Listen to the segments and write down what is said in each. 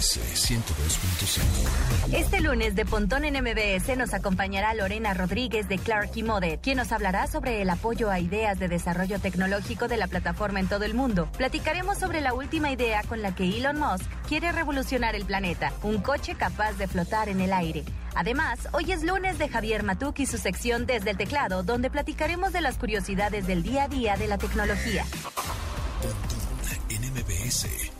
MBS 102.5. Este lunes de Pontón en MBS nos acompañará Lorena Rodríguez de Clark y Mode, quien nos hablará sobre el apoyo a ideas de desarrollo tecnológico de la plataforma en todo el mundo. Platicaremos sobre la última idea con la que Elon Musk quiere revolucionar el planeta, un coche capaz de flotar en el aire. Además, hoy es lunes de Javier Matuk y su sección Desde el Teclado, donde platicaremos de las curiosidades del día a día de la tecnología. Pontón en MBS.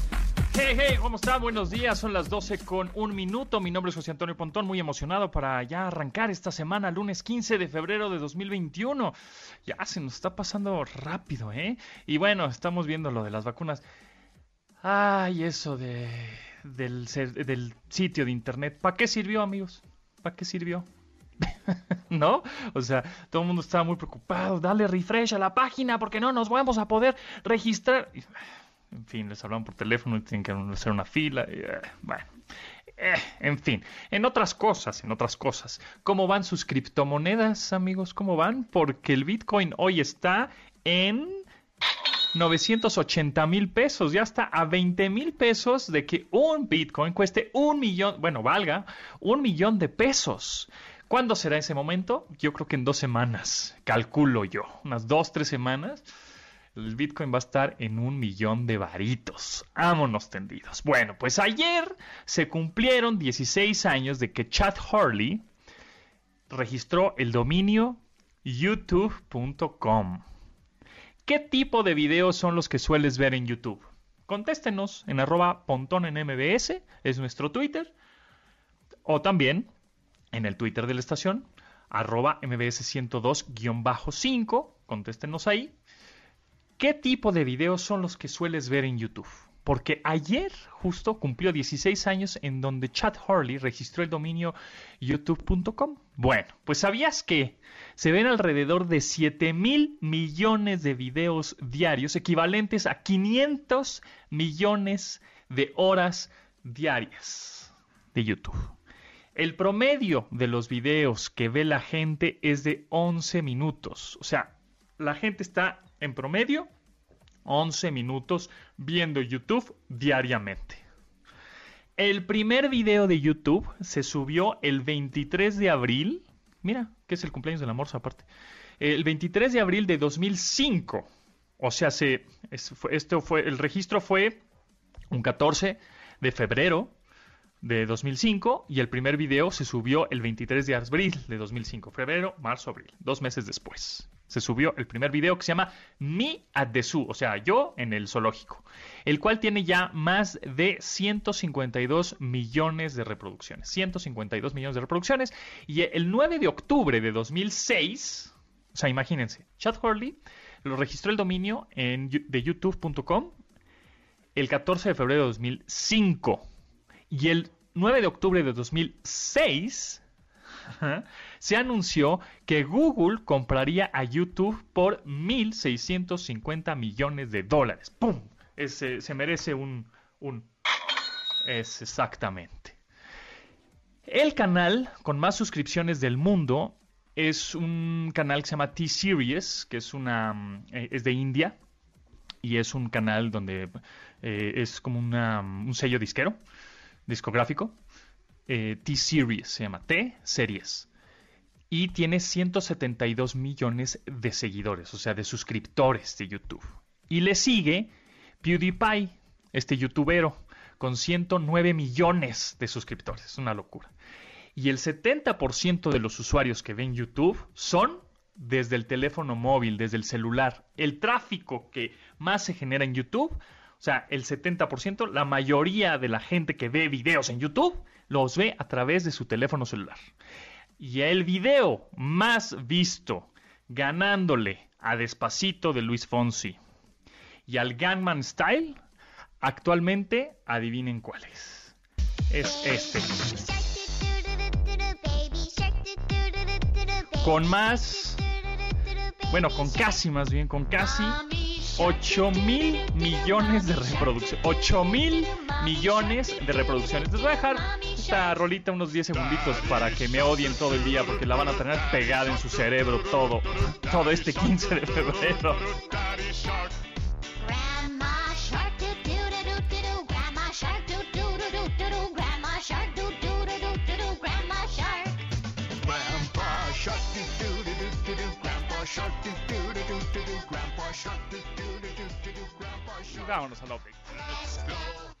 Hey, hey, ¿cómo está? Buenos días, son las 12 con un minuto. Mi nombre es José Antonio Pontón, muy emocionado para ya arrancar esta semana, lunes 15 de febrero de 2021. Ya se nos está pasando rápido, ¿eh? Y bueno, estamos viendo lo de las vacunas. Ay, eso de, del, del sitio de internet. ¿Para qué sirvió, amigos? ¿Para qué sirvió? ¿No? O sea, todo el mundo estaba muy preocupado. Dale refresh a la página porque no nos vamos a poder registrar. En fin, les hablaban por teléfono y tienen que hacer una fila. eh, bueno, eh, en fin, en otras cosas, en otras cosas. ¿Cómo van sus criptomonedas, amigos? ¿Cómo van? Porque el Bitcoin hoy está en 980 mil pesos, ya está a 20 mil pesos de que un Bitcoin cueste un millón, bueno, valga un millón de pesos. ¿Cuándo será ese momento? Yo creo que en dos semanas, calculo yo, unas dos, tres semanas. El Bitcoin va a estar en un millón de varitos. Ámonos tendidos. Bueno, pues ayer se cumplieron 16 años de que Chad Hurley registró el dominio youtube.com. ¿Qué tipo de videos son los que sueles ver en YouTube? Contéstenos en arroba pontón en MBS, es nuestro Twitter, o también en el Twitter de la estación, arroba MBS 102-5, contéstenos ahí. ¿Qué tipo de videos son los que sueles ver en YouTube? Porque ayer justo cumplió 16 años en donde Chad Hurley registró el dominio youtube.com. Bueno, pues sabías que se ven alrededor de 7 mil millones de videos diarios, equivalentes a 500 millones de horas diarias de YouTube. El promedio de los videos que ve la gente es de 11 minutos. O sea, la gente está en promedio 11 minutos viendo YouTube diariamente. El primer video de YouTube se subió el 23 de abril. Mira, que es el cumpleaños del amor, aparte. El 23 de abril de 2005. O sea, se, esto fue, el registro fue un 14 de febrero de 2005 y el primer video se subió el 23 de abril de 2005. Febrero, marzo, abril. Dos meses después. Se subió el primer video que se llama Me at the Zoo, o sea, yo en el zoológico, el cual tiene ya más de 152 millones de reproducciones. 152 millones de reproducciones. Y el 9 de octubre de 2006, o sea, imagínense, Chad Hurley lo registró el dominio en, de youtube.com el 14 de febrero de 2005. Y el 9 de octubre de 2006 ajá, se anunció que Google compraría a YouTube por 1.650 millones de dólares. ¡Pum! Se merece un, un... Es exactamente. El canal con más suscripciones del mundo es un canal que se llama T-Series, que es, una, eh, es de India y es un canal donde eh, es como una, un sello disquero, discográfico. Eh, T-Series se llama T-Series. Y tiene 172 millones de seguidores, o sea, de suscriptores de YouTube. Y le sigue PewDiePie, este youtubero, con 109 millones de suscriptores. Es una locura. Y el 70% de los usuarios que ven YouTube son desde el teléfono móvil, desde el celular. El tráfico que más se genera en YouTube, o sea, el 70%, la mayoría de la gente que ve videos en YouTube los ve a través de su teléfono celular. Y el video más visto, ganándole a Despacito de Luis Fonsi y al Gangman Style, actualmente adivinen cuál es. Es este. Con más bueno, con casi más bien, con casi 8 mil millones de reproducciones. 8 mil millones de reproducciones. Les voy a dejar esta rolita unos 10 segunditos para que me odien todo el día porque la van a tener pegada en su cerebro todo, todo este 15 de febrero. vámonos al update.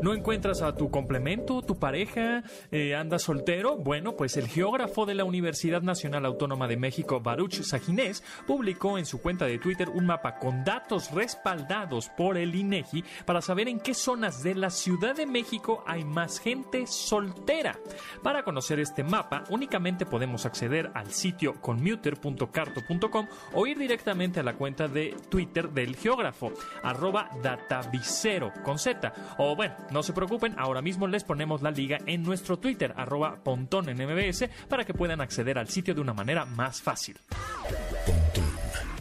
¿No encuentras a tu complemento, tu pareja? Eh, ¿Andas soltero? Bueno, pues el geógrafo de la Universidad Nacional Autónoma de México, Baruch Sajinés, publicó en su cuenta de Twitter un mapa con datos respaldados por el INEGI para saber en qué zonas de la Ciudad de México hay más gente soltera. Para conocer este mapa, únicamente podemos acceder al sitio conmuter.carto.com o ir directamente a la cuenta de Twitter del geógrafo, arroba datavicero con Z. O bueno, no se preocupen, ahora mismo les ponemos la liga en nuestro Twitter, arroba pontón en MBS, para que puedan acceder al sitio de una manera más fácil. Pontón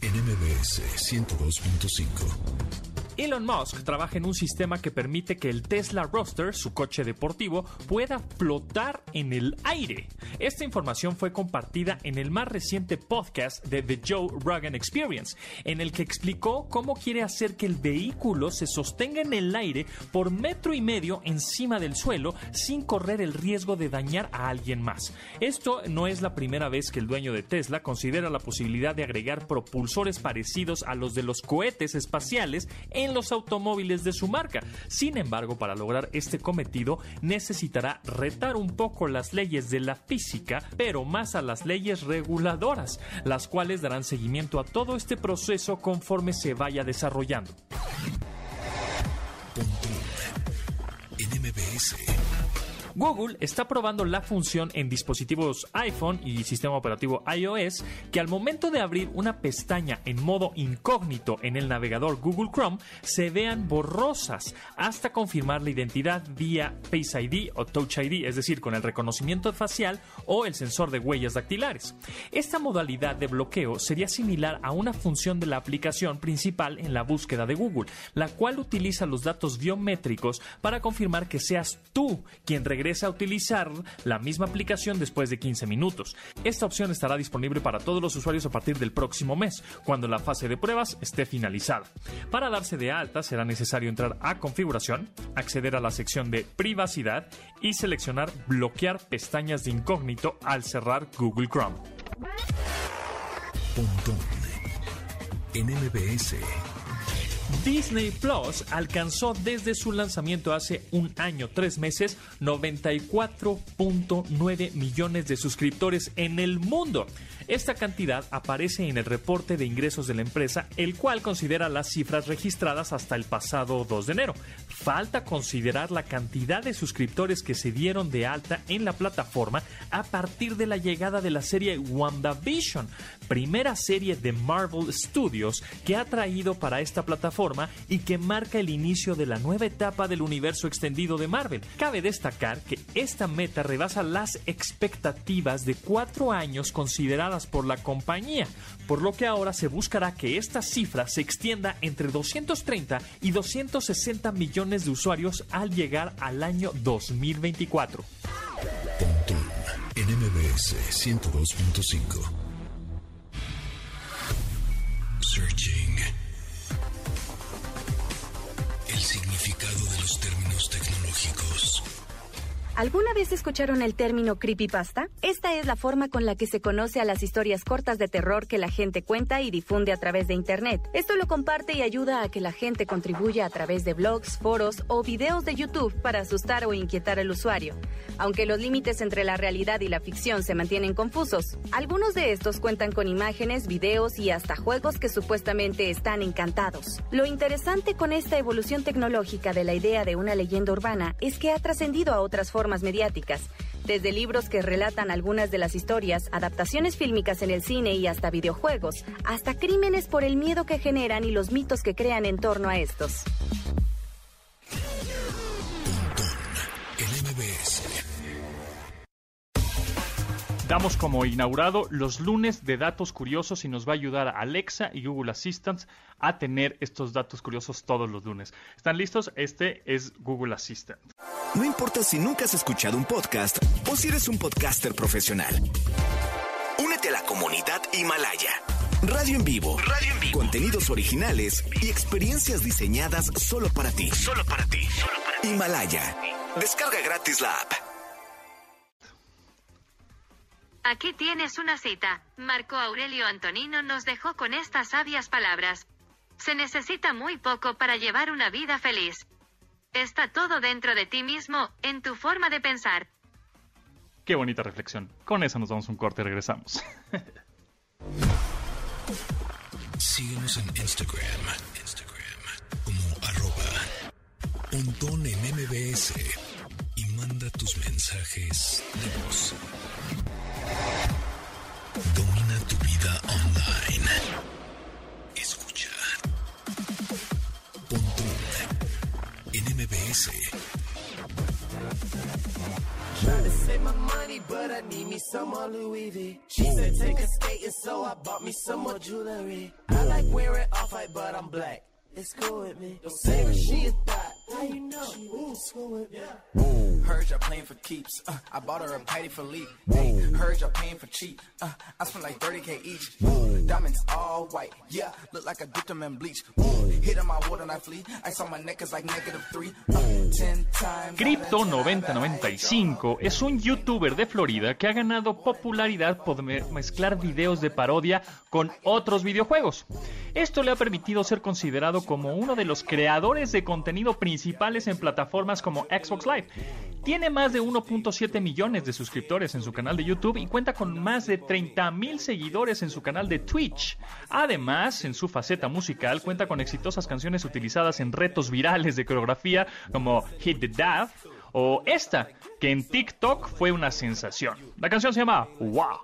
en MBS 102.5. Elon Musk trabaja en un sistema que permite que el Tesla Roadster, su coche deportivo, pueda flotar en el aire. Esta información fue compartida en el más reciente podcast de The Joe Rogan Experience, en el que explicó cómo quiere hacer que el vehículo se sostenga en el aire por metro y medio encima del suelo sin correr el riesgo de dañar a alguien más. Esto no es la primera vez que el dueño de Tesla considera la posibilidad de agregar propulsores parecidos a los de los cohetes espaciales en los automóviles de su marca. Sin embargo, para lograr este cometido necesitará retar un poco las leyes de la física, pero más a las leyes reguladoras, las cuales darán seguimiento a todo este proceso conforme se vaya desarrollando. Google está probando la función en dispositivos iPhone y sistema operativo iOS que al momento de abrir una pestaña en modo incógnito en el navegador Google Chrome se vean borrosas hasta confirmar la identidad vía Face ID o Touch ID, es decir, con el reconocimiento facial o el sensor de huellas dactilares. Esta modalidad de bloqueo sería similar a una función de la aplicación principal en la búsqueda de Google, la cual utiliza los datos biométricos para confirmar que seas tú quien regresa a utilizar la misma aplicación después de 15 minutos. Esta opción estará disponible para todos los usuarios a partir del próximo mes, cuando la fase de pruebas esté finalizada. Para darse de alta será necesario entrar a configuración, acceder a la sección de privacidad y seleccionar bloquear pestañas de incógnito al cerrar Google Chrome. Disney Plus alcanzó desde su lanzamiento hace un año, tres meses, 94.9 millones de suscriptores en el mundo. Esta cantidad aparece en el reporte de ingresos de la empresa, el cual considera las cifras registradas hasta el pasado 2 de enero. Falta considerar la cantidad de suscriptores que se dieron de alta en la plataforma a partir de la llegada de la serie WandaVision, primera serie de Marvel Studios que ha traído para esta plataforma y que marca el inicio de la nueva etapa del universo extendido de Marvel. Cabe destacar que esta meta rebasa las expectativas de cuatro años consideradas por la compañía, por lo que ahora se buscará que esta cifra se extienda entre 230 y 260 millones de usuarios al llegar al año 2024. en MBS 102.5. Searching. El ¿Alguna vez escucharon el término creepypasta? Esta es la forma con la que se conoce a las historias cortas de terror que la gente cuenta y difunde a través de Internet. Esto lo comparte y ayuda a que la gente contribuya a través de blogs, foros o videos de YouTube para asustar o inquietar al usuario. Aunque los límites entre la realidad y la ficción se mantienen confusos, algunos de estos cuentan con imágenes, videos y hasta juegos que supuestamente están encantados. Lo interesante con esta evolución tecnológica de la idea de una leyenda urbana es que ha trascendido a otras formas mediáticas Desde libros que relatan algunas de las historias, adaptaciones fílmicas en el cine y hasta videojuegos, hasta crímenes por el miedo que generan y los mitos que crean en torno a estos. Damos como inaugurado los lunes de datos curiosos y nos va a ayudar Alexa y Google Assistant a tener estos datos curiosos todos los lunes. ¿Están listos? Este es Google Assistant. No importa si nunca has escuchado un podcast o si eres un podcaster profesional. Únete a la comunidad Himalaya. Radio en vivo. Radio en vivo. Contenidos originales y experiencias diseñadas solo para ti. Solo para ti. Solo para ti. Himalaya. Descarga gratis la app. Aquí tienes una cita. Marco Aurelio Antonino nos dejó con estas sabias palabras. Se necesita muy poco para llevar una vida feliz. Está todo dentro de ti mismo, en tu forma de pensar. Qué bonita reflexión. Con eso nos damos un corte y regresamos. Síguenos en Instagram, Instagram como arroba pontón en MBS y manda tus mensajes de voz. Domina tu vida online. Escucha. Pontón en MBS. Trying to save my money, but I need me some more Louis V. She said take a skating, so I bought me some more jewelry. I like wearing off white, but I'm black. It's cool with me. Don't say she a thot. How you know? She. Heard y'all playing for keeps. Uh, I bought her a Patty Philippe. Hey, heard y'all paying for cheap. Uh, I spent like 30k each. Ooh, diamonds all white. Yeah, look like I dipped them in bleach. Ooh, hit on my water and I flee. I saw my neck is like negative three. Uh, ten times. Crypto 9095 es un youtuber de Florida que ha ganado popularidad por me- mezclar videos de parodia con otros videojuegos. Esto le ha permitido ser considerado como uno de los creadores de contenido en plataformas como Xbox Live. Tiene más de 1.7 millones de suscriptores en su canal de YouTube y cuenta con más de 30 mil seguidores en su canal de Twitch. Además, en su faceta musical cuenta con exitosas canciones utilizadas en retos virales de coreografía como Hit the Daft o esta, que en TikTok fue una sensación. La canción se llama Wow.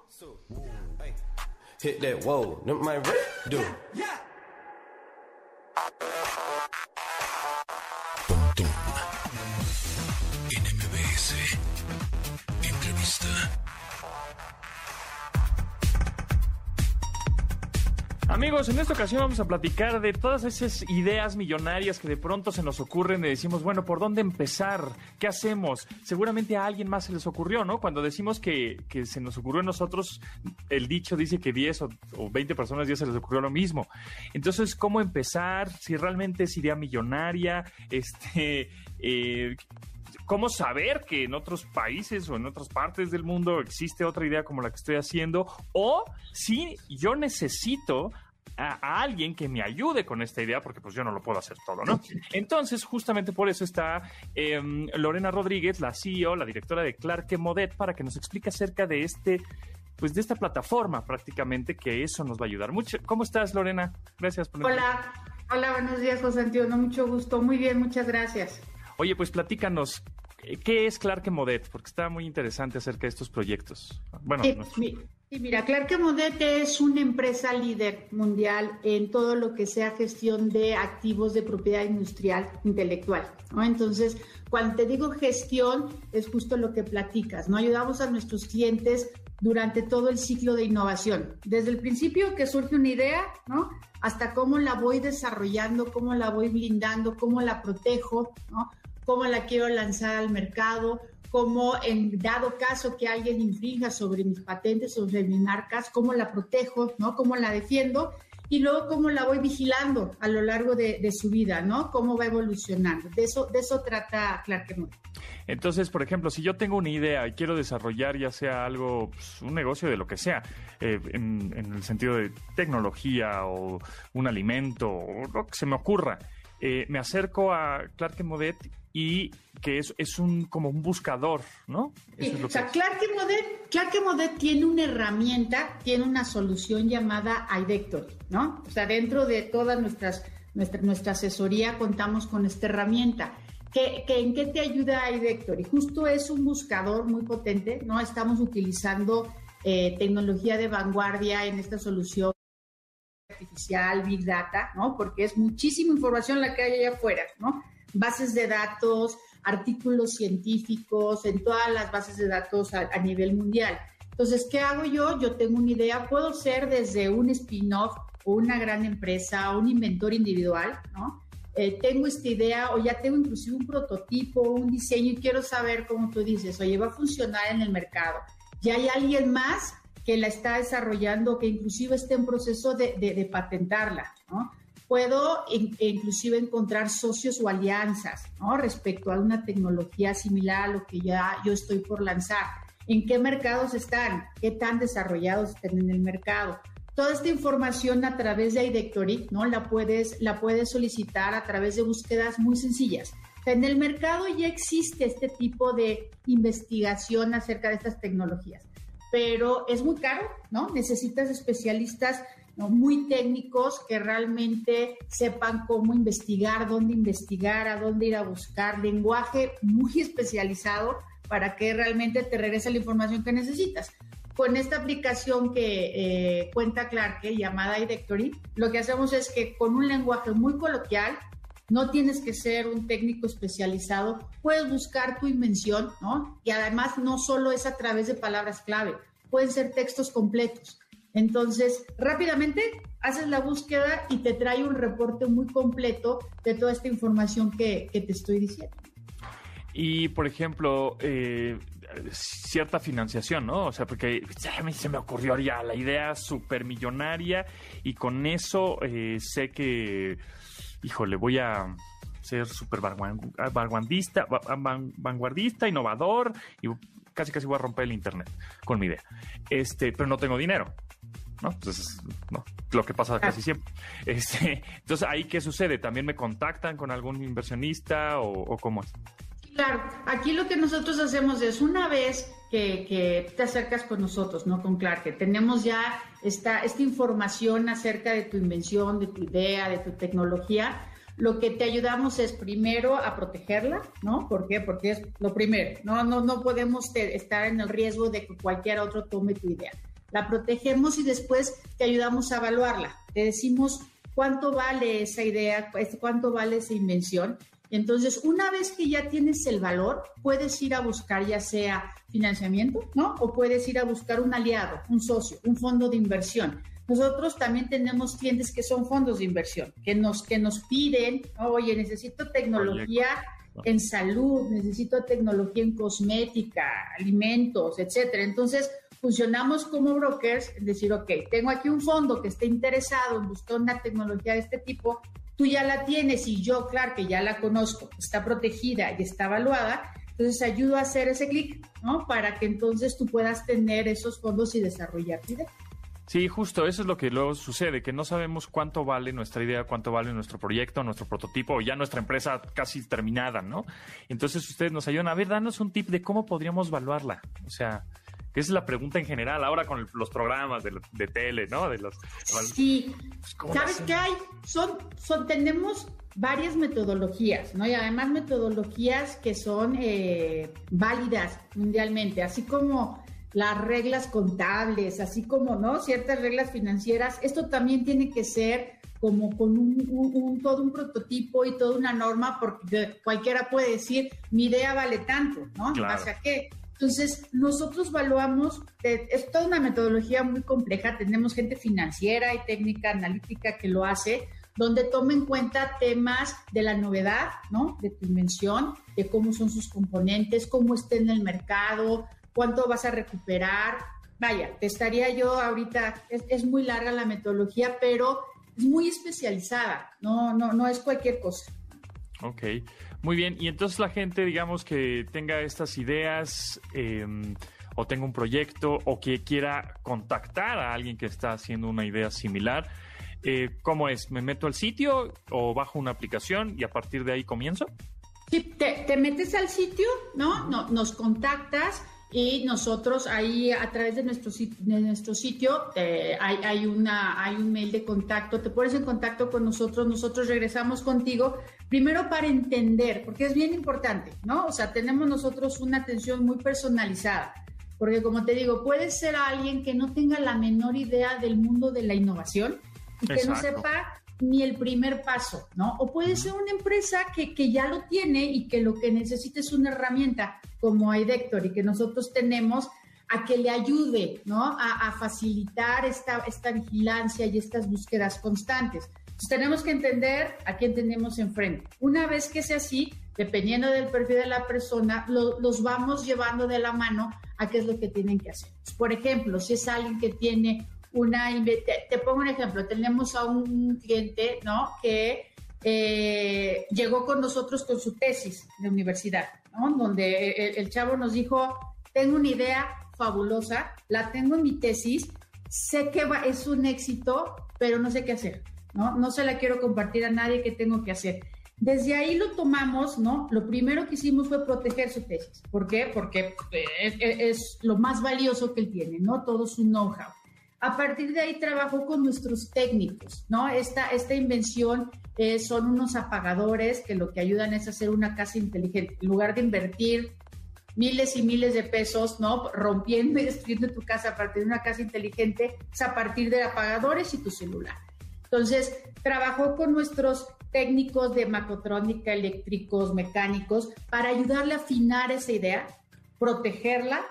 Amigos, en esta ocasión vamos a platicar de todas esas ideas millonarias que de pronto se nos ocurren y decimos, bueno, ¿por dónde empezar? ¿Qué hacemos? Seguramente a alguien más se les ocurrió, ¿no? Cuando decimos que, se nos ocurrió a nosotros, el dicho dice que 10 o, o 20 personas ya se les ocurrió lo mismo. Entonces, ¿cómo empezar? Si realmente es idea millonaria, este... eh, ¿Cómo saber que en otros países o en otras partes del mundo existe otra idea como la que estoy haciendo? O si yo necesito a, alguien que me ayude con esta idea, porque pues yo no lo puedo hacer todo, ¿no? Entonces, justamente por eso está em, Lorena Rodríguez, la CEO, la directora de Clark Modet, para que nos explique acerca de este, pues de esta plataforma prácticamente, que eso nos va a ayudar mucho. ¿Cómo estás, Lorena? Gracias por Hola, hola, buenos días, José Antonio, mucho gusto. Muy bien, muchas gracias. Oye, pues platícanos, ¿qué es Clark Modet? Porque está muy interesante acerca de estos proyectos. Bueno, sí, mira, Clark Modet es una empresa líder mundial en todo lo que sea gestión de activos de propiedad industrial intelectual. ¿no? Entonces, cuando te digo gestión, es justo lo que platicas, ¿no? Ayudamos a nuestros clientes durante todo el ciclo de innovación, desde el principio que surge una idea, ¿no? Hasta cómo la voy desarrollando, cómo la voy blindando, cómo la protejo, ¿no? Cómo la quiero lanzar al mercado, cómo en dado caso que alguien infrinja sobre mis patentes, sobre mis marcas, cómo la protejo, ¿no? Cómo la defiendo y luego cómo la voy vigilando a lo largo de, su vida, ¿no? Cómo va evolucionando. De eso, trata Clark. Entonces, por ejemplo, si yo tengo una idea y quiero desarrollar ya sea algo, pues, un negocio de lo que sea, eh, en, en el sentido de tecnología o un alimento o lo que se me ocurra, eh, me acerco a Clark Modet y que es, es un como un buscador, ¿no? Eso es lo o sea, que es. Clark Modet, Clark Modet tiene una herramienta, tiene una solución llamada iDectory, ¿no? O sea, dentro de toda nuestras, nuestra, nuestra asesoría contamos con esta herramienta. ¿qué, en qué te ayuda iDector? Y justo es un buscador muy potente, ¿no? Estamos utilizando eh, tecnología de vanguardia en esta solución artificial, Big Data, ¿no? Porque es muchísima información la que hay allá afuera, ¿no? Bases de datos, artículos científicos, en todas las bases de datos a, nivel mundial. Entonces, ¿qué hago yo? Yo tengo una idea, puedo ser desde un spin-off o una gran empresa, un inventor individual, ¿no? Eh, tengo esta idea o ya tengo inclusive un prototipo, un diseño y quiero saber cómo tú dices, oye, va a funcionar en el mercado. Ya hay alguien más que la está desarrollando, que inclusive esté en proceso de, patentarla, puedo inclusive encontrar socios o alianzas ¿no? respecto a una tecnología similar a lo que ya yo estoy por lanzar. ¿En qué mercados están? ¿Qué tan desarrollados están en el mercado? Toda esta información a través de iDectory, ¿no? La puedes, la puedes solicitar a través de búsquedas muy sencillas. en el mercado ya existe este tipo de investigación acerca de estas tecnologías, pero es muy caro, ¿no? Necesitas especialistas muy técnicos que realmente sepan cómo investigar, dónde investigar, a dónde ir a buscar, lenguaje muy especializado para que realmente te regrese la información que necesitas. Con esta aplicación que eh, cuenta Clark, llamada iDectory, lo que hacemos es que con un lenguaje muy coloquial, no tienes que ser un técnico especializado, puedes buscar tu invención, ¿no? Y además no solo es a través de palabras clave, pueden ser textos completos. Entonces, rápidamente haces la búsqueda y te trae un reporte muy completo de toda esta información que, te estoy diciendo. Y, por ejemplo, eh, cierta financiación, ¿no? O sea, porque se me ocurrió ya la idea súper millonaria y con eso eh, sé que, híjole, voy a ser súper vanguardista, vanguardista, innovador y casi casi voy a romper el internet con mi idea. Este, pero no tengo dinero. ¿no? Entonces, no, lo que pasa casi siempre. Este, entonces, ¿ahí qué sucede? ¿También me contactan con algún inversionista o, cómo es? Claro, aquí lo que nosotros hacemos es una vez que, te acercas con nosotros, ¿no? Con Clark, que tenemos ya esta, esta información acerca de tu invención, de tu idea, de tu tecnología, lo que te ayudamos es primero a protegerla, ¿no? ¿Por qué? Porque es lo primero, no, no, no podemos estar en el riesgo de que cualquier otro tome tu idea la protegemos y después te ayudamos a evaluarla. Te decimos cuánto vale esa idea, cuánto vale esa invención. Entonces, una vez que ya tienes el valor, puedes ir a buscar ya sea financiamiento, ¿no? O puedes ir a buscar un aliado, un socio, un fondo de inversión. Nosotros también tenemos clientes que son fondos de inversión, que nos, que nos piden, oye, necesito tecnología en salud, necesito tecnología en cosmética, alimentos, etcétera. Entonces, funcionamos como brokers, es decir, ok, tengo aquí un fondo que esté interesado en buscar una tecnología de este tipo, tú ya la tienes y yo, claro, que ya la conozco, está protegida y está evaluada, entonces ayudo a hacer ese clic, ¿no? Para que entonces tú puedas tener esos fondos y desarrollar tu idea. Sí, justo, eso es lo que luego sucede, que no sabemos cuánto vale nuestra idea, cuánto vale nuestro proyecto, nuestro prototipo o ya nuestra empresa casi terminada, ¿no? Entonces ustedes nos ayudan a ver, danos un tip de cómo podríamos evaluarla. O sea, esa es la pregunta en general ahora con los programas de, tele, ¿no? De los, sí. Pues, ¿Sabes qué hay? Son, son, tenemos varias metodologías, ¿no? Y además metodologías que son eh, válidas mundialmente, así como las reglas contables, así como, ¿no? Ciertas reglas financieras. Esto también tiene que ser como con un, todo un prototipo y toda una norma, porque cualquiera puede decir, mi idea vale tanto, ¿no? Claro. ¿Hacia qué? Entonces, nosotros evaluamos, eh, es toda una metodología muy compleja, tenemos gente financiera y técnica analítica que lo hace, donde toma en cuenta temas de la novedad, ¿no? De tu invención, de cómo son sus componentes, cómo está en el mercado, cuánto vas a recuperar. Vaya, te estaría yo ahorita, es, muy larga la metodología, pero es muy especializada, no, no, no es cualquier cosa. Ok. Muy bien, y entonces la gente, digamos, que tenga estas ideas em, o tenga un proyecto o que quiera contactar a alguien que está haciendo una idea similar, eh, ¿cómo es? ¿Me meto al sitio o bajo una aplicación y a partir de ahí comienzo? Sí, te, metes al sitio, ¿no? no nos contactas y nosotros ahí a través de nuestro, de nuestro sitio eh, hay, hay, una, hay un mail de contacto, te pones en contacto con nosotros, nosotros regresamos contigo, primero para entender, porque es bien importante, ¿no? O sea, tenemos nosotros una atención muy personalizada, porque como te digo, puede ser alguien que no tenga la menor idea del mundo de la innovación y que no sepa ni el primer paso, ¿no? O puede ser una empresa que, que, ya lo tiene y que lo que necesita es una herramienta como iDector y que nosotros tenemos a que le ayude, ¿no? A, facilitar esta, esta vigilancia y estas búsquedas constantes. Entonces tenemos que entender a quién tenemos enfrente. Una vez que sea así, dependiendo del perfil de la persona, los vamos llevando de la mano a qué es lo que tienen que hacer. Por ejemplo, si es alguien que tiene una, te, pongo un ejemplo, tenemos a un cliente, ¿no? Que eh, llegó con nosotros con su tesis de universidad, ¿no? Donde el, chavo nos dijo, tengo una idea fabulosa, la tengo en mi tesis, sé que es un éxito, pero no sé qué hacer, ¿no? No se la quiero compartir a nadie qué tengo que hacer. Desde ahí lo tomamos, ¿no? Lo primero que hicimos fue proteger su tesis. ¿Por qué? Porque es, es lo más valioso que él tiene, ¿no? Todo su know-how. A partir de ahí trabajó con nuestros técnicos, ¿no? Esta, esta invención eh, son unos apagadores que lo que ayudan es hacer una casa inteligente. En lugar de invertir miles y miles de pesos, ¿no? Rompiendo y destruyendo tu casa a partir de una casa inteligente, es a partir de apagadores y tu celular. Entonces, trabajó con nuestros técnicos de macrotrónica, eléctricos, mecánicos, para ayudarle a afinar esa idea, protegerla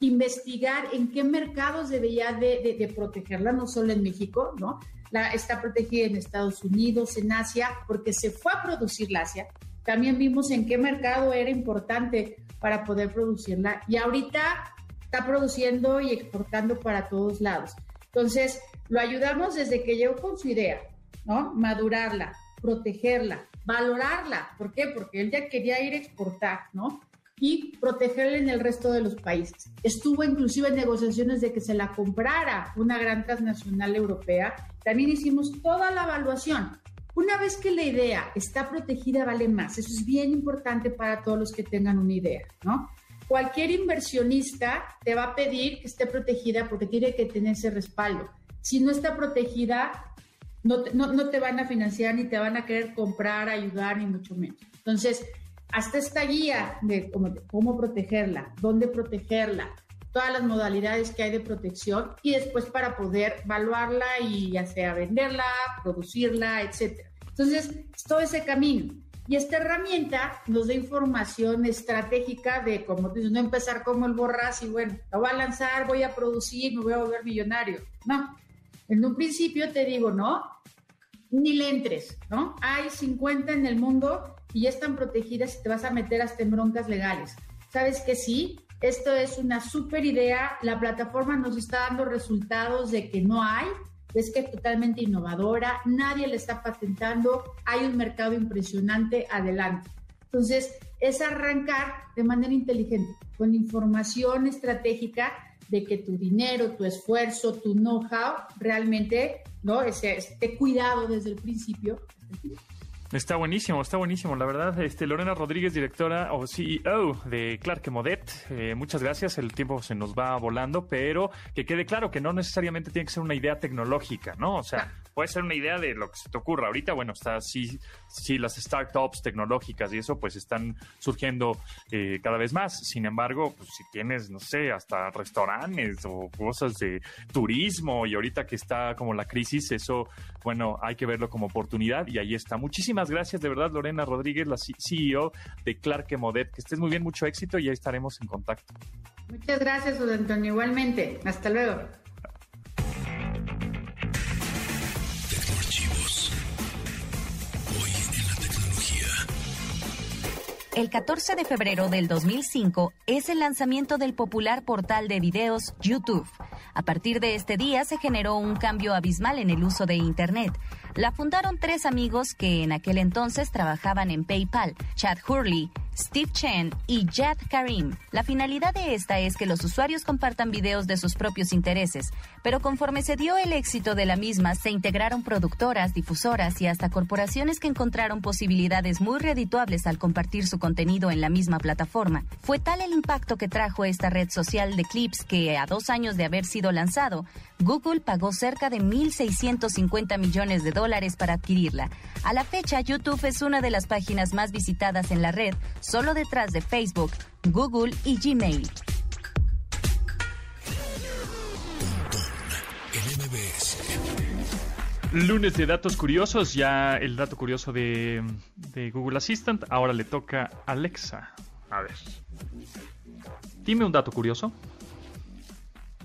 investigar en qué mercados debería de, protegerla, no solo en México, ¿no? La, está protegida en Estados Unidos, en Asia, porque se fue a producir la Asia. También vimos en qué mercado era importante para poder producirla y ahorita está produciendo y exportando para todos lados. Entonces, lo ayudamos desde que llegó con su idea, ¿no? Madurarla, protegerla, valorarla. ¿Por qué? Porque él ya quería ir a exportar, ¿no? y protegerla en el resto de los países. Estuvo inclusive en negociaciones de que se la comprara una gran transnacional europea. También hicimos toda la evaluación. Una vez que la idea está protegida, vale más. Eso es bien importante para todos los que tengan una idea, ¿no? Cualquier inversionista te va a pedir que esté protegida porque tiene que tener ese respaldo. Si no está protegida, no te, van a financiar ni te van a querer comprar, ayudar, ni mucho menos. Entonces, hasta esta guía de cómo, protegerla, dónde protegerla, todas las modalidades que hay de protección y después para poder evaluarla y ya sea venderla, producirla, etcétera. Entonces, todo ese camino. Y esta herramienta nos da información estratégica de cómo no empezar como el borras y bueno, lo voy a lanzar, voy a producir, me voy a volver millonario. No, en un principio te digo, no, ni le entres, ¿no? Hay 50 en el mundo y ya están protegidas y te vas a meter hasta en broncas legales. ¿Sabes que sí? Esto es una súper idea. La plataforma nos está dando resultados de que no hay. Es que es totalmente innovadora. Nadie le está patentando. Hay un mercado impresionante. Adelante. Entonces, es arrancar de manera inteligente, con información estratégica de que tu dinero, tu esfuerzo, tu know-how realmente, ¿no? Esté cuidado desde el principio. Está buenísimo, está buenísimo. La verdad, este Lorena Rodríguez, directora o CEO de Clark Modet, eh, muchas gracias. El tiempo se nos va volando, pero que quede claro que no necesariamente tiene que ser una idea tecnológica, ¿no? O sea, puede ser una idea de lo que se te ocurra. Ahorita, bueno, está sí, sí las startups tecnológicas y eso, pues están surgiendo eh, cada vez más. Sin embargo, pues si tienes, no sé, hasta restaurantes o cosas de turismo y ahorita que está como la crisis, eso, bueno, hay que verlo como oportunidad y ahí está. Muchísimas gracias, de verdad, Lorena Rodríguez, la CEO de Clark Modet. Que estés muy bien, mucho éxito y ya estaremos en contacto. Muchas gracias, Antonio. Igualmente. Hasta luego. El 14 de febrero del 2005 es el lanzamiento del popular portal de videos YouTube. A partir de este día se generó un cambio abismal en el uso de Internet. La fundaron tres amigos que en aquel entonces trabajaban en PayPal, Chad Hurley, Steve Chen y Jad Karim. La finalidad de esta es que los usuarios compartan videos de sus propios intereses, pero conforme se dio el éxito de la misma, se integraron productoras, difusoras y hasta corporaciones que encontraron posibilidades muy redituables al compartir su contenido en la misma plataforma. Fue tal el impacto que trajo esta red social de clips que, a dos años de haber sido lanzado, Google pagó cerca de 1.650 millones de dólares para adquirirla. A la fecha, YouTube es una de las páginas más visitadas en la red, solo detrás de Facebook, Google y Gmail. Lunes de datos curiosos, ya el dato curioso de, de Google Assistant, ahora le toca a Alexa. A ver. Dime un dato curioso.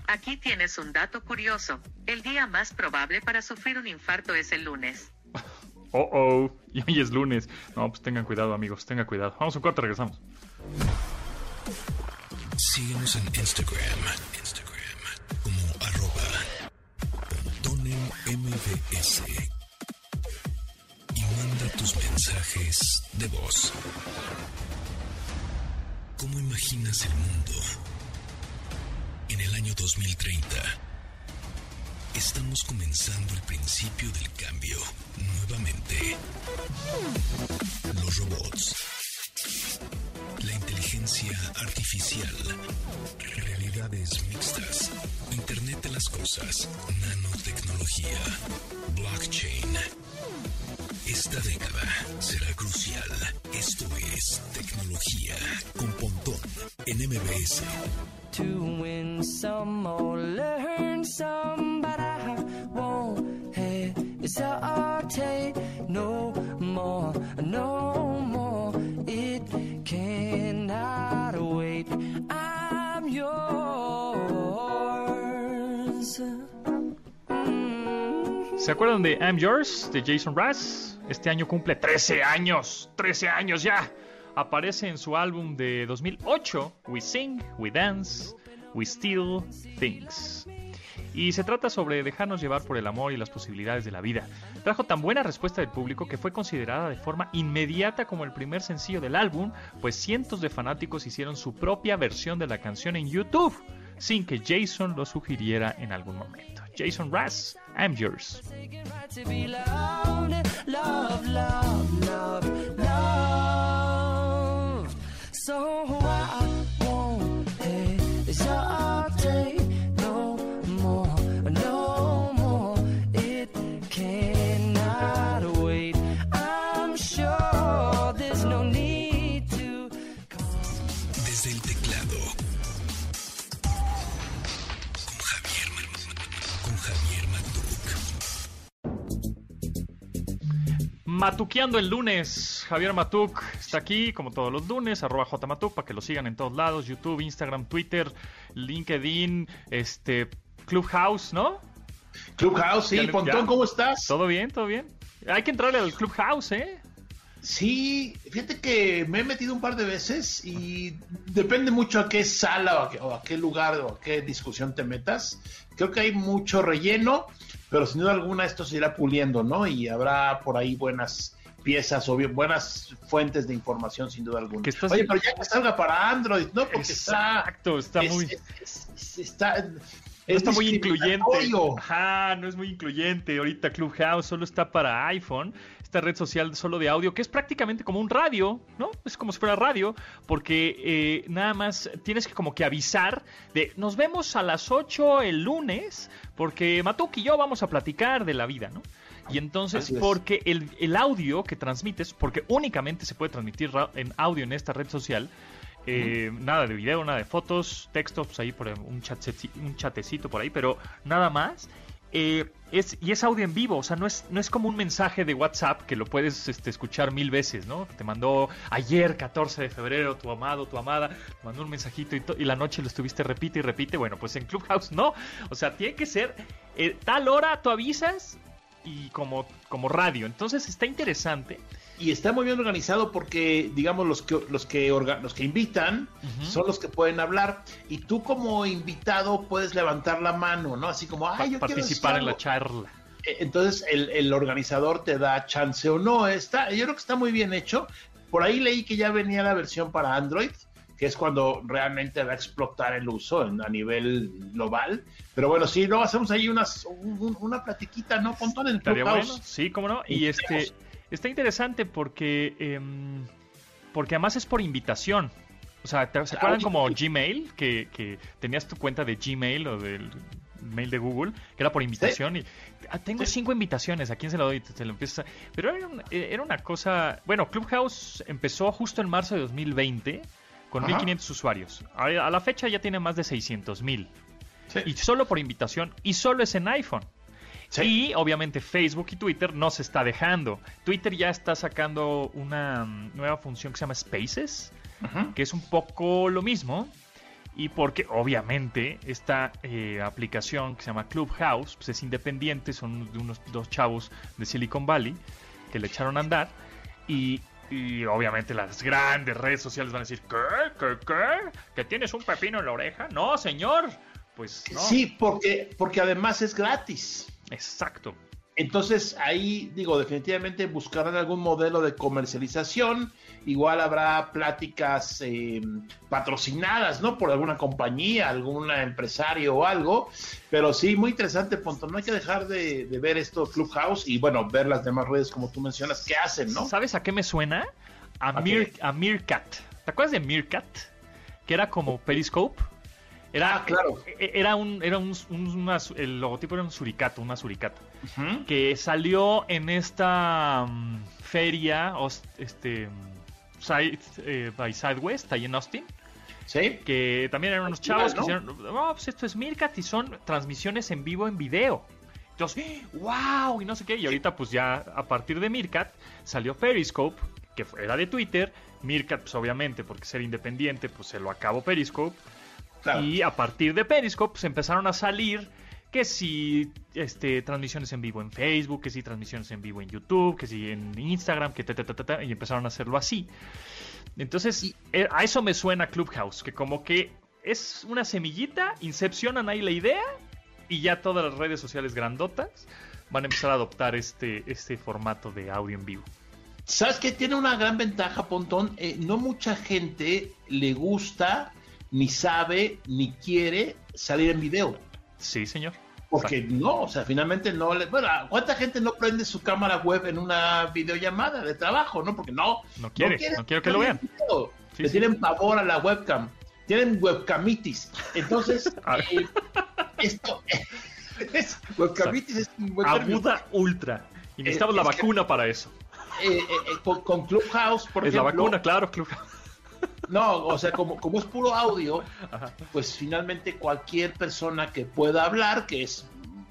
Aquí tienes un dato curioso. El día más probable para sufrir un infarto es el lunes. Oh, oh, y hoy es lunes. No, pues tengan cuidado, amigos, tengan cuidado. Vamos a un corte, regresamos. Síguenos en Instagram, Instagram como arroba MBS y manda tus mensajes de voz. ¿Cómo imaginas el mundo año 2030? Estamos comenzando el principio del cambio nuevamente. Los robots. Inteligencia artificial. Realidades mixtas. Internet de las cosas. Nanotecnología. Blockchain. Esta década será crucial. Esto es tecnología con Pontón en MBS. to win some or learn some, but I won't hesitate no more, no I'm yours. ¿Se acuerdan de I'm Yours de Jason Russ? Este año cumple 13 años. 13 años ya. Aparece en su álbum de 2008, We Sing, We Dance, We Steal Things. Y se trata sobre dejarnos llevar por el amor y las posibilidades de la vida. Trajo tan buena respuesta del público que fue considerada de forma inmediata como el primer sencillo del álbum, pues cientos de fanáticos hicieron su propia versión de la canción en YouTube, sin que Jason lo sugiriera en algún momento. Jason Russ, I'm Yours. So Matuqueando el lunes, Javier Matuk está aquí como todos los lunes, arroba jmatuk para que lo sigan en todos lados, YouTube, Instagram, Twitter, LinkedIn, este Clubhouse, ¿no? Clubhouse, sí. Pontón. ¿cómo estás? Todo bien, todo bien. Hay que entrarle al Clubhouse, ¿eh? Sí, fíjate que me he metido un par de veces y depende mucho a qué sala o a qué, o a qué lugar o a qué discusión te metas. Creo que hay mucho relleno, pero sin duda alguna esto se irá puliendo, ¿no? Y habrá por ahí buenas piezas o bien buenas fuentes de información sin duda alguna. Estás- Oye, pero ya que salga para Android, ¿no? Porque está... Exacto, está es- muy... es- es- es- está, No está muy incluyente. Ajá, no es muy incluyente. Ahorita Clubhouse solo está para iPhone. Esta red social solo de audio, que es prácticamente como un radio, ¿no? Es como si fuera radio, porque eh, nada más tienes que como que avisar de nos vemos a las 8 el lunes, porque Matuk y yo vamos a platicar de la vida, ¿no? Y entonces, porque el, el audio que transmites, porque únicamente se puede transmitir ra- en audio en esta red social, eh, nada de video, nada de fotos, texto, pues ahí por un, chateci- un chatecito por ahí, pero nada más. eh, es, y es audio en vivo, o sea, no es, no es como un mensaje de WhatsApp que lo puedes este, escuchar mil veces, ¿no? Te mandó ayer, 14 de febrero, tu amado, tu amada, mandó un mensajito y, y la noche lo estuviste repite y repite. Bueno, pues en Clubhouse no. O sea, tiene que ser eh, tal hora tú avisas y como, como radio. Entonces está interesante. Y está muy bien organizado porque digamos los que los que orga- los que invitan son los que pueden hablar y tú como invitado puedes levantar la mano no así como ay yo quiero participar decir en la algo". charla. eh, entonces el, el organizador te da chance o no. Está, yo creo que está muy bien hecho. Por ahí leí que ya venía la versión para Android, que es cuando realmente va a explotar el uso en- a nivel global. Pero bueno, sí, luego hacemos ahí unas, un- una platiquita, ¿no? Clubhouse. bueno, sí, cómo no. Y este está interesante porque em, porque además es por invitación. O sea, ¿te- ¿se acuerdan como Gmail? Que, que tenías tu cuenta de Gmail o del mail de Google, que era por invitación. Y ah, tengo cinco invitaciones, ¿a quién se lo doy? Te lo empiezas a- Pero era, un- eh, era una cosa. Bueno, Clubhouse empezó justo en marzo de 2020 con Ajá. 1500 usuarios. A, a la fecha ya tiene más de 600 mil. Sí. Y solo por invitación. Y solo es en iPhone. Sí. Y obviamente Facebook y Twitter no se está dejando. Twitter ya está sacando una mm, nueva función que se llama Spaces, que es un poco lo mismo. Y porque obviamente esta eh, aplicación que se llama Clubhouse pues es independiente, son de unos dos chavos de Silicon Valley que le echaron a andar. Y, y obviamente las grandes redes sociales van a decir, ¿qué? ¿Qué? ¿Qué? ¿Que tienes un pepino en la oreja? No, señor. Pues no. Sí, porque, porque además es gratis. Exacto. Entonces ahí digo, definitivamente buscarán algún modelo de comercialización. Igual habrá pláticas eh, patrocinadas, ¿no? Por alguna compañía, algún empresario o algo. Pero sí, muy interesante, Ponto. No hay que dejar de, de ver esto Clubhouse y bueno, ver las demás redes como tú mencionas, ¿qué hacen, no? ¿Sabes a qué me suena? A, ¿A Mir- a Meerkat. ¿Te acuerdas de Meerkat? Que era como Periscope. Era, Ah, claro. e- Era un, era un, un- una- el logotipo era un suricato, una suricata. Que salió en esta mm, feria, este, mm, Side, eh, by Sidewest, ahí en Austin. Sí. Que también eran unos chavos Igual, que ¿no? hicieron, no, pues esto es Meerkat y son transmisiones en vivo en video. Entonces, wow, y no sé qué. Y ahorita, pues ya a partir de Meerkat salió Periscope, que era de Twitter. Meerkat, pues obviamente, porque ser independiente, pues se lo acabó Periscope. Claro. Y a partir de Periscope, pues empezaron a salir que si este, transmisiones en vivo en Facebook, que si transmisiones en vivo en YouTube, que si en Instagram, que ta, ta, ta, ta, ta, y empezaron a hacerlo así. Entonces, eh, a eso me suena Clubhouse, que como que es una semillita, incepcionan ahí la idea y ya todas las redes sociales grandotas van a empezar a adoptar este, este formato de audio en vivo. ¿Sabes qué? Tiene una gran ventaja, Pontón. Eh, no mucha gente le gusta, ni sabe, ni quiere salir en video. Sí, señor. Porque no, o sea, finalmente no le. Bueno, ¿cuánta gente no prende su cámara web en una videollamada de trabajo, no? Porque no. No quiere, no quiere que lo vean. Sí, Le sí. tienen pavor a la webcam. Tienen webcamitis. Entonces, eh, esto. es- webcamitis es un buen. Aguda ultra. Y necesitamos Eh, la es que- vacuna para eso. Eh, eh, con, con Clubhouse, por es la ejemplo. vacuna, claro, Clubhouse. No, o sea, como, como es puro audio, Ajá. pues finalmente cualquier persona que pueda hablar, que es,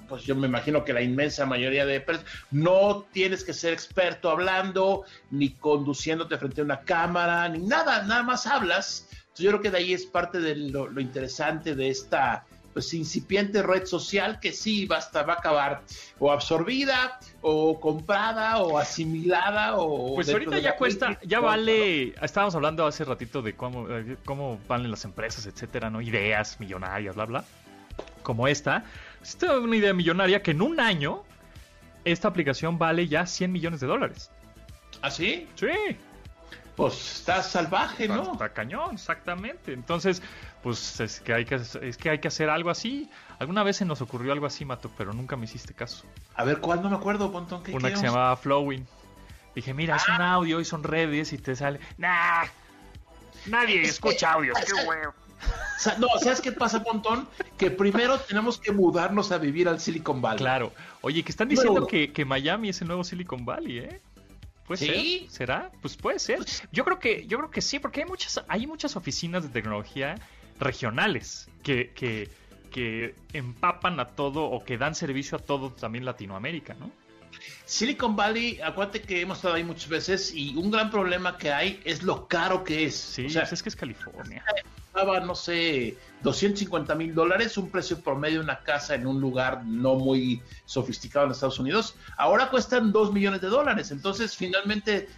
pues yo me imagino que la inmensa mayoría de personas, no tienes que ser experto hablando, ni conduciéndote frente a una cámara, ni nada, nada más hablas. Entonces yo creo que de ahí es parte de lo, lo interesante de esta pues incipiente red social que sí basta, va a acabar o absorbida o comprada o asimilada o Pues ahorita ya cuesta, ya vale. Estábamos hablando hace ratito de cómo, eh, cómo valen las empresas, etcétera, ¿no? Ideas millonarias, bla, bla. Como esta. Esta es una idea millonaria que en un año esta aplicación vale ya 100 millones de dólares. ¿Ah, sí? Sí. Pues está salvaje, ¿no? está cañón, exactamente. Entonces, pues es que, hay que es que hay que hacer algo así. Alguna vez se nos ocurrió algo así, Mato, pero nunca me hiciste caso. A ver, ¿cuál? No me acuerdo, Pontón. ¿qué Una que se llamaba Flowing. Dije, mira, es un audio y son redes y te sale. Nah, nadie escucha audio. Qué huevo. O sea, no, ¿sabes qué pasa, Pontón? Que primero tenemos que mudarnos a vivir al Silicon Valley. Claro. Oye, que están diciendo que, que Miami es el nuevo Silicon Valley, ¿eh? ¿Puede ¿Sí? ser? ¿Será? Pues puede ser. Yo creo que, yo creo que sí, porque hay muchas, hay muchas oficinas de tecnología regionales que, que, que empapan a todo o que dan servicio a todo también Latinoamérica, ¿no? Silicon Valley, acuérdate que hemos estado ahí muchas veces y un gran problema que hay es lo caro que es. Sí, o sea, pues es que es California. No sé, 250 mil dólares, un precio promedio de una casa en un lugar no muy sofisticado en Estados Unidos. Ahora cuestan 2 millones de dólares. Entonces, finalmente,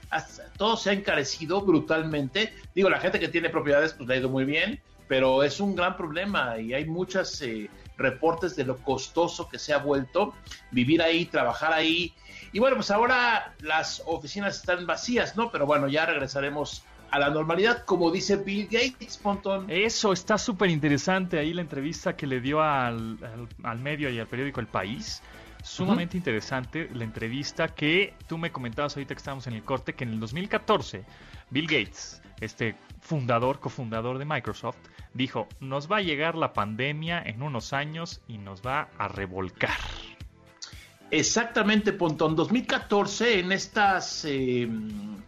todo se ha encarecido brutalmente. Digo, la gente que tiene propiedades, pues le ha ido muy bien, pero es un gran problema y hay muchas eh, reportes de lo costoso que se ha vuelto vivir ahí, trabajar ahí. Y bueno, pues ahora las oficinas están vacías, ¿no? Pero bueno, ya regresaremos a la normalidad, como dice Bill Gates, Pontón. Eso está súper interesante ahí la entrevista que le dio al, al, medio y al periódico El País. Sumamente interesante la entrevista que tú me comentabas ahorita que estábamos en el corte, que en el 2014 Bill Gates, este fundador, cofundador de Microsoft, dijo, nos va a llegar la pandemia en unos años y nos va a revolcar. Exactamente, Pontón. 2014, en estas eh,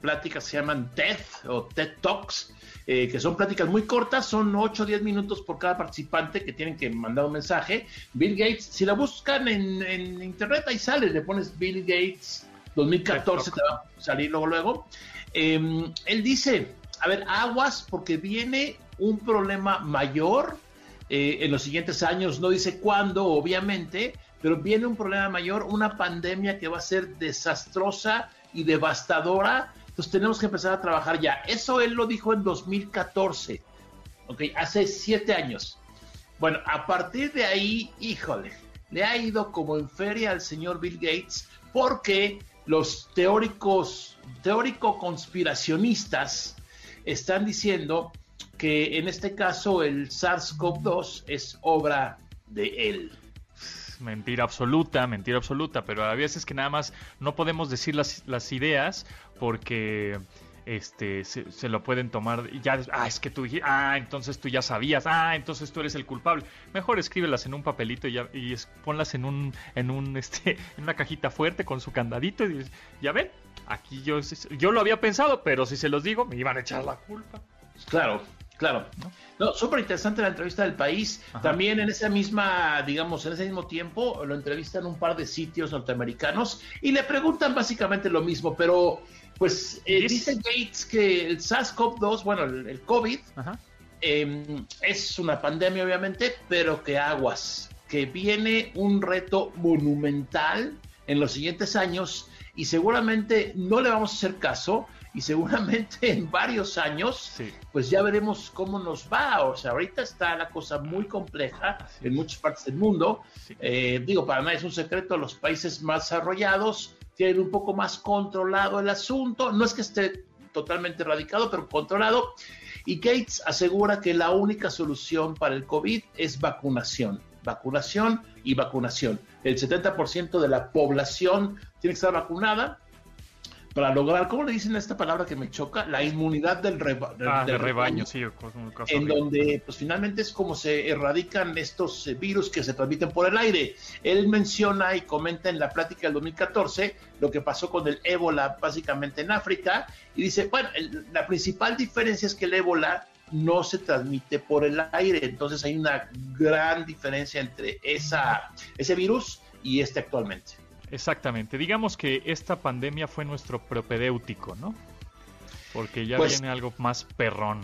pláticas se llaman TED o TED Talks, eh, que son pláticas muy cortas, son 8 o 10 minutos por cada participante que tienen que mandar un mensaje. Bill Gates, si la buscan en, internet, ahí sale, le pones Bill Gates 2014, te va a salir luego, luego. Em, él dice, a ver, aguas porque viene un problema mayor eh, en los siguientes años, no dice cuándo, obviamente, pero viene un problema mayor, una pandemia que va a ser desastrosa y devastadora. Entonces tenemos que empezar a trabajar ya. Eso él lo dijo en 2014, ¿ok? Hace siete años. Bueno, a partir de ahí, híjole, le ha ido como en feria al señor Bill Gates porque los teóricos, teórico conspiracionistas están diciendo que en este caso el SARS-CoV-2 es obra de él mentira absoluta, mentira absoluta, pero a veces que nada más no podemos decir las, las ideas porque este se, lo pueden tomar ya ah es que tú ah entonces tú ya sabías ah entonces tú eres el culpable. Mejor escríbelas en un papelito y, ya, y ponlas en un en un este en una cajita fuerte con su candadito y ya ven aquí yo yo lo había pensado pero si se los digo me iban a echar la culpa. Claro Claro. No, súper interesante la entrevista del país. También en esa misma, digamos, en ese mismo tiempo, lo entrevistan un par de sitios norteamericanos y le preguntan básicamente lo mismo, pero pues eh, dice Gates que el SARS-CoV-2, bueno, el, COVID, em, es una pandemia obviamente, pero que aguas, que viene un reto monumental en los siguientes años y seguramente no le vamos a hacer caso y seguramente en varios años, pues ya veremos cómo nos va. O sea, ahorita está la cosa muy compleja en muchas partes del mundo. Eh, digo, para nadie es un secreto, los países más desarrollados tienen un poco más controlado el asunto. No es que esté totalmente erradicado, pero controlado. Y Gates asegura que la única solución para el COVID es vacunación. Vacunación y vacunación. El 70% de la población tiene que estar vacunada para lograr, ¿cómo le dicen esta palabra que me choca? La inmunidad del, ah, rebaño, sí, en donde pues finalmente es como se erradican estos eh, virus que se transmiten por el aire. Él menciona y comenta en la plática del 2014 lo que pasó con el ébola básicamente en África y dice, bueno, la principal diferencia es que el ébola no se transmite por el aire, entonces hay una gran diferencia entre esa, ese virus y este actualmente. Exactamente. Digamos que esta pandemia fue nuestro propedéutico, ¿no? Porque ya pues viene algo más perrón.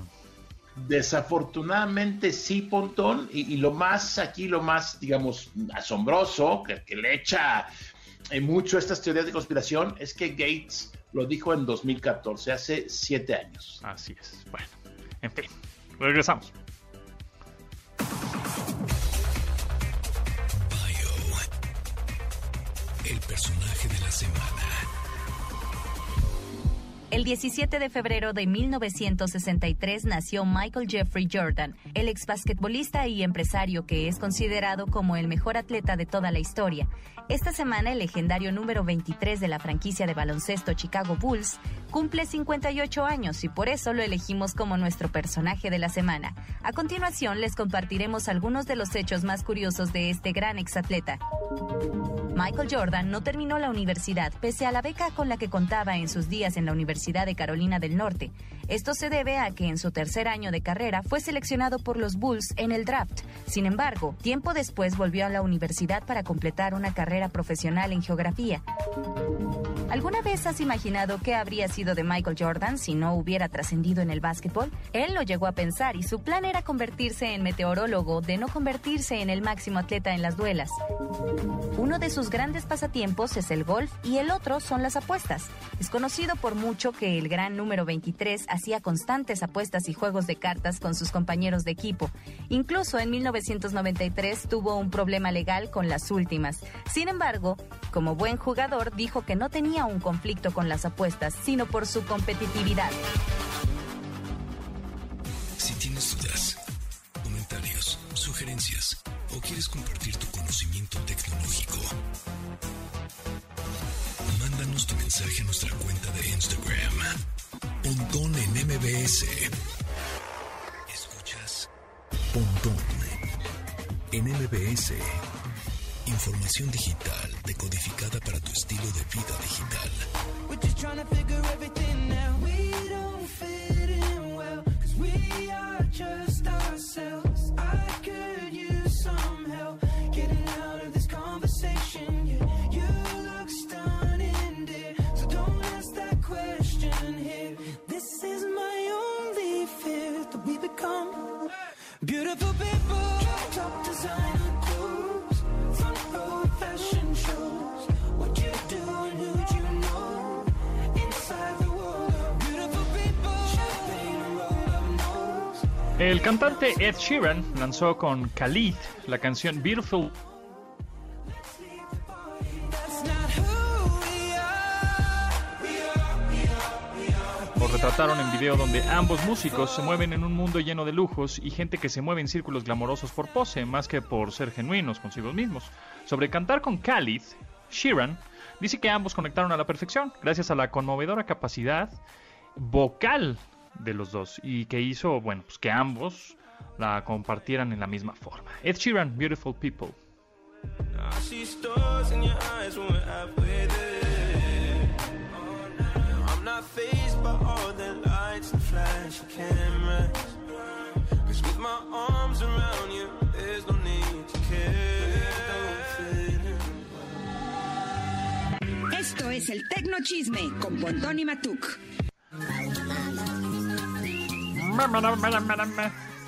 Desafortunadamente sí, Pontón, y, lo más aquí, lo más, digamos, asombroso, que, le echa eh, mucho a estas teorías de conspiración, es que Gates lo dijo en 2014, hace siete años. Así es. Bueno, en fin, regresamos. El personaje de la semana. El 17 de febrero de 1963 nació Michael Jeffrey Jordan, el ex basquetbolista y empresario que es considerado como el mejor atleta de toda la historia. Esta semana el legendario número 23 de la franquicia de baloncesto Chicago Bulls cumple 58 años y por eso lo elegimos como nuestro personaje de la semana. A continuación les compartiremos algunos de los hechos más curiosos de este gran exatleta. Michael Jordan no terminó la universidad pese a la beca con la que contaba en sus días en la Universidad de Carolina del Norte. Esto se debe a que en su tercer año de carrera fue seleccionado por los Bulls en el draft. Sin embargo, tiempo después volvió a la universidad para completar una carrera profesional en geografía. ¿Alguna vez has imaginado qué habría sido de Michael Jordan si no hubiera trascendido en el básquetbol? Él lo llegó a pensar y su plan era convertirse en meteorólogo, de no convertirse en el máximo atleta en las duelas. Uno de sus grandes pasatiempos es el golf y el otro son las apuestas. Es conocido por mucho que el gran número 23 hacía constantes apuestas y juegos de cartas con sus compañeros de equipo. Incluso en 1993 tuvo un problema legal con las últimas. Sin embargo, como buen jugador, dijo que no tenía un conflicto con las apuestas, sino por su competitividad. Si tienes dudas, comentarios, sugerencias o quieres compartir tu conocimiento tecnológico, mándanos tu mensaje a nuestra cuenta de Instagram. Pontón en MBS. Escuchas Pontón en MBS. Información digital decodificada para tu estilo de vida digital. El cantante Ed Sheeran lanzó con Khalid la canción Beautiful retrataron en video donde ambos músicos se mueven en un mundo lleno de lujos y gente que se mueve en círculos glamorosos por pose, más que por ser genuinos consigo mismos. Sobre cantar con Khalid, Sheeran dice que ambos conectaron a la perfección gracias a la conmovedora capacidad vocal de los dos y que hizo, bueno, pues que ambos la compartieran en la misma forma. Ed Sheeran, Beautiful People. Esto es el Tecno Chisme con Pontón y Matuk.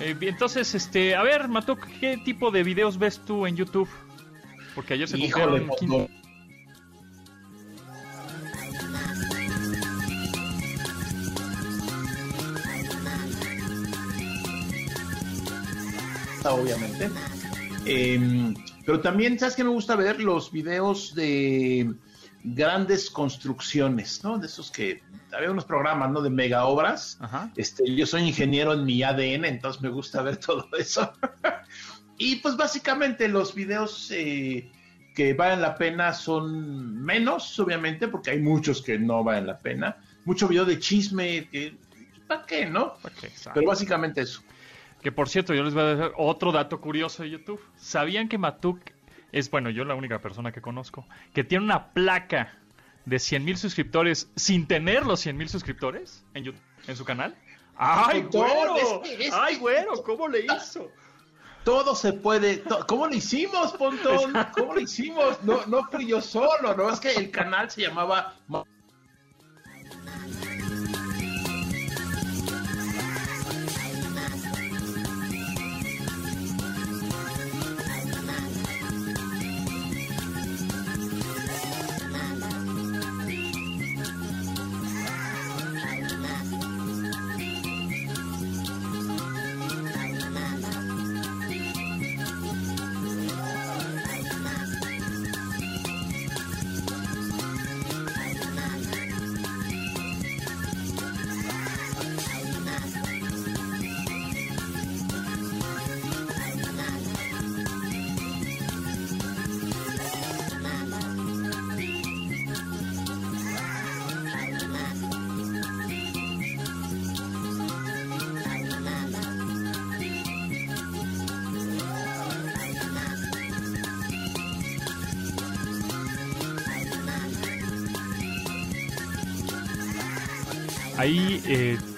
Eh, entonces, este, a ver, Matuk, ¿qué tipo de videos ves tú en YouTube? Porque ayer se cumplieron 15 Pontón. obviamente. Eh, pero también, ¿sabes qué me gusta ver? Los videos de grandes construcciones, ¿no? De esos que había unos programas, ¿no? De mega obras. Ajá. Este, yo soy ingeniero en mi ADN, entonces me gusta ver todo eso. y pues básicamente los videos eh, que valen la pena son menos, obviamente, porque hay muchos que no valen la pena. Mucho video de chisme, que ¿para qué, no? Pero básicamente eso. Que por cierto, yo les voy a dejar otro dato curioso de YouTube. ¿Sabían que Matuk es, bueno, yo la única persona que conozco, que tiene una placa de 100 mil suscriptores sin tener los 100 mil suscriptores en, YouTube- en su canal? ¡Ay, güero! es que- es ¡Ay, que- güero! ¿Cómo le hizo? Todo se puede. to- ¿Cómo lo hicimos, Pontón? ¿Cómo lo hicimos? No, no fui yo solo, ¿no? Es que el canal se llamaba.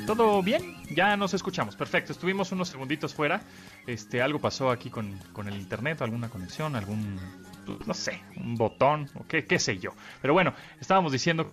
¿Todo bien? Ya nos escuchamos. Perfecto. Estuvimos unos segunditos fuera. Este, algo pasó aquí con, con el internet, alguna conexión, algún, no sé, un botón o qué sé yo. Pero bueno, estábamos diciendo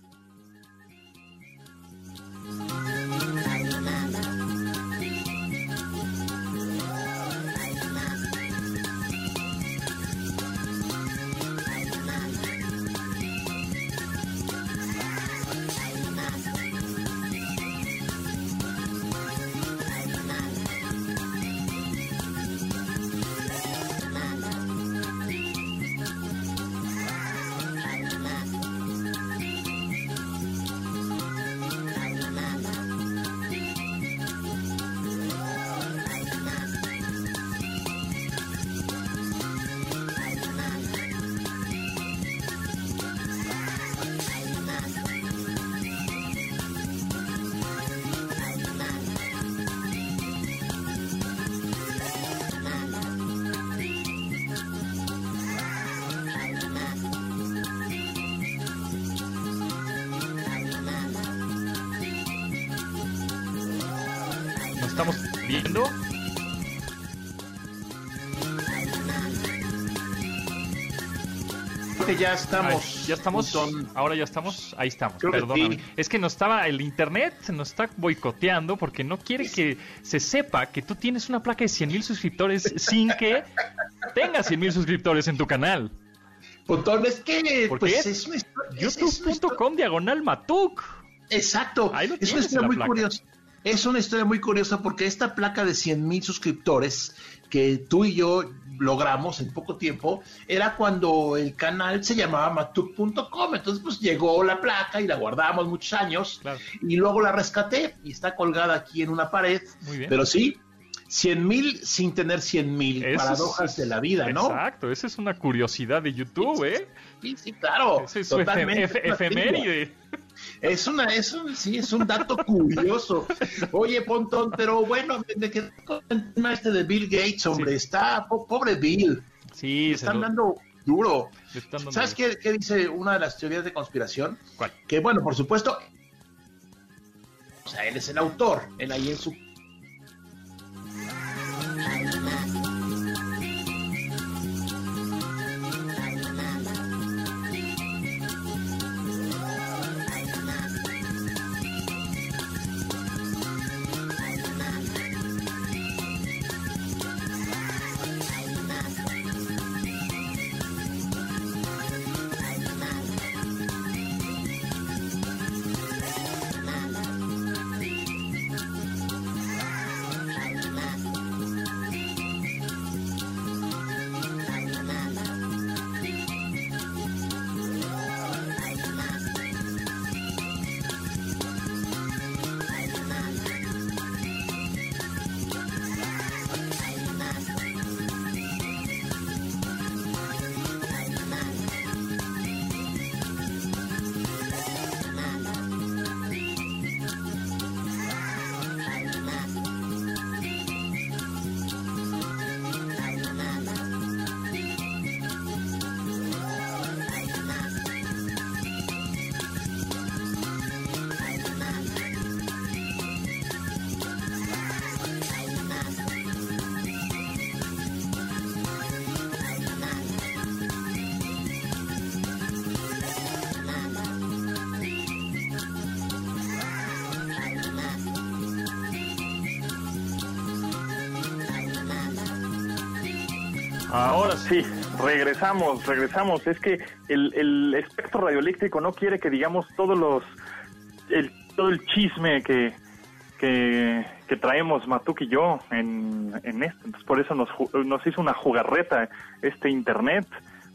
que ya estamos. Ay, ya estamos. Pontón. Ahora ya estamos. Ahí estamos. Creo que Perdóname. sí. Es que nos estaba el internet nos está boicoteando porque no quiere que se sepa que tú tienes una placa de 100 mil suscriptores sin que tengas 100 mil suscriptores en tu canal. Pontón, es que Porque pues, es YouTube.com diagonal Matuk. Exacto. Ahí lo es una muy curiosa. Es una historia muy curiosa porque esta placa de 100 mil suscriptores que tú y yo logramos en poco tiempo era cuando el canal se llamaba matuk.com. Entonces, pues llegó la placa y la guardamos muchos años Claro. y luego la rescaté y está colgada aquí en una pared. Muy bien. Pero sí, 100 mil sin tener 100 mil. Paradojas es- de la vida, ¿no? Exacto, esa es una curiosidad de YouTube, ¿eh? Sí, sí, claro. Esa es su totalmente efeméride. Es una, es un, sí, es un dato curioso. Oye, Pontón, pero bueno, me quedé con el tema este de Bill Gates, hombre, está, po- pobre Bill, Sí, están lo- dando duro. le están dando- ¿Sabes qué, qué dice una de las teorías de conspiración? ¿Cuál? Que bueno, por supuesto, o sea, él es el autor, él ahí en su... Ahora sí. Regresamos, regresamos. Es que el, espectro radioeléctrico no quiere que digamos todos los, todo el chisme que, que, traemos Matuk y yo en, en esto. Entonces por eso nos, nos hizo una jugarreta este internet.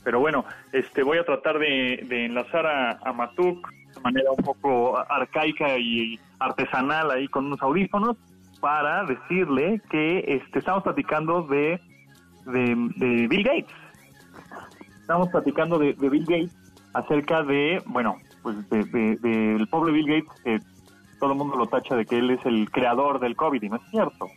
Pero bueno, este voy a tratar de, de enlazar a, a Matuk de manera un poco arcaica y artesanal ahí con unos audífonos para decirle que este, estamos platicando de de, de Bill Gates. Estamos platicando de, de Bill Gates acerca de, bueno, pues de- de- del pobre Bill Gates, que todo el mundo lo tacha de que él es el creador del COVID, y no es cierto.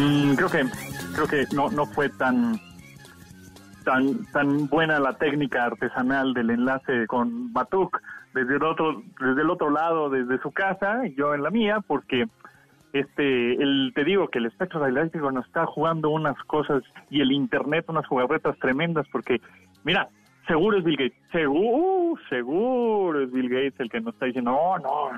Mm, creo que creo que no no fue tan tan tan buena la técnica artesanal del enlace con Matuk desde el otro desde el otro lado desde su casa y yo en la mía porque este el te digo que el espectro radioeléctrico nos está jugando unas cosas y el internet unas jugarretas tremendas porque mira seguro es Bill Gates seguro seguro es Bill Gates el que nos está diciendo no no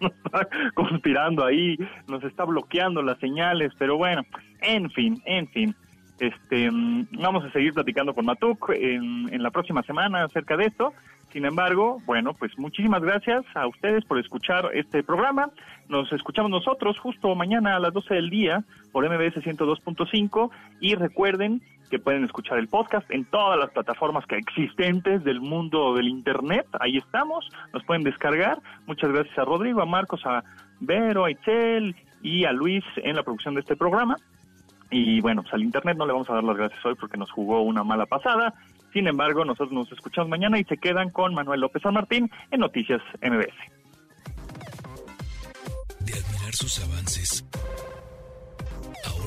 nos está conspirando ahí nos está bloqueando las señales pero bueno en fin en fin este, mm, vamos a seguir platicando con Matuk en, en la próxima semana acerca de esto. Sin embargo, bueno, pues muchísimas gracias a ustedes por escuchar este programa. Nos escuchamos nosotros justo mañana a las 12 del día por MBS 102.5 y recuerden que pueden escuchar el podcast en todas las plataformas que existentes del mundo del internet. Ahí estamos, nos pueden descargar. Muchas gracias a Rodrigo, a Marcos, a Vero, a Itzel y a Luis en la producción de este programa. Y bueno, pues al Internet no le vamos a dar las gracias hoy porque nos jugó una mala pasada. Sin embargo, nosotros nos escuchamos mañana y se quedan con Manuel López San Martín en Noticias MBS. De admirar sus avances,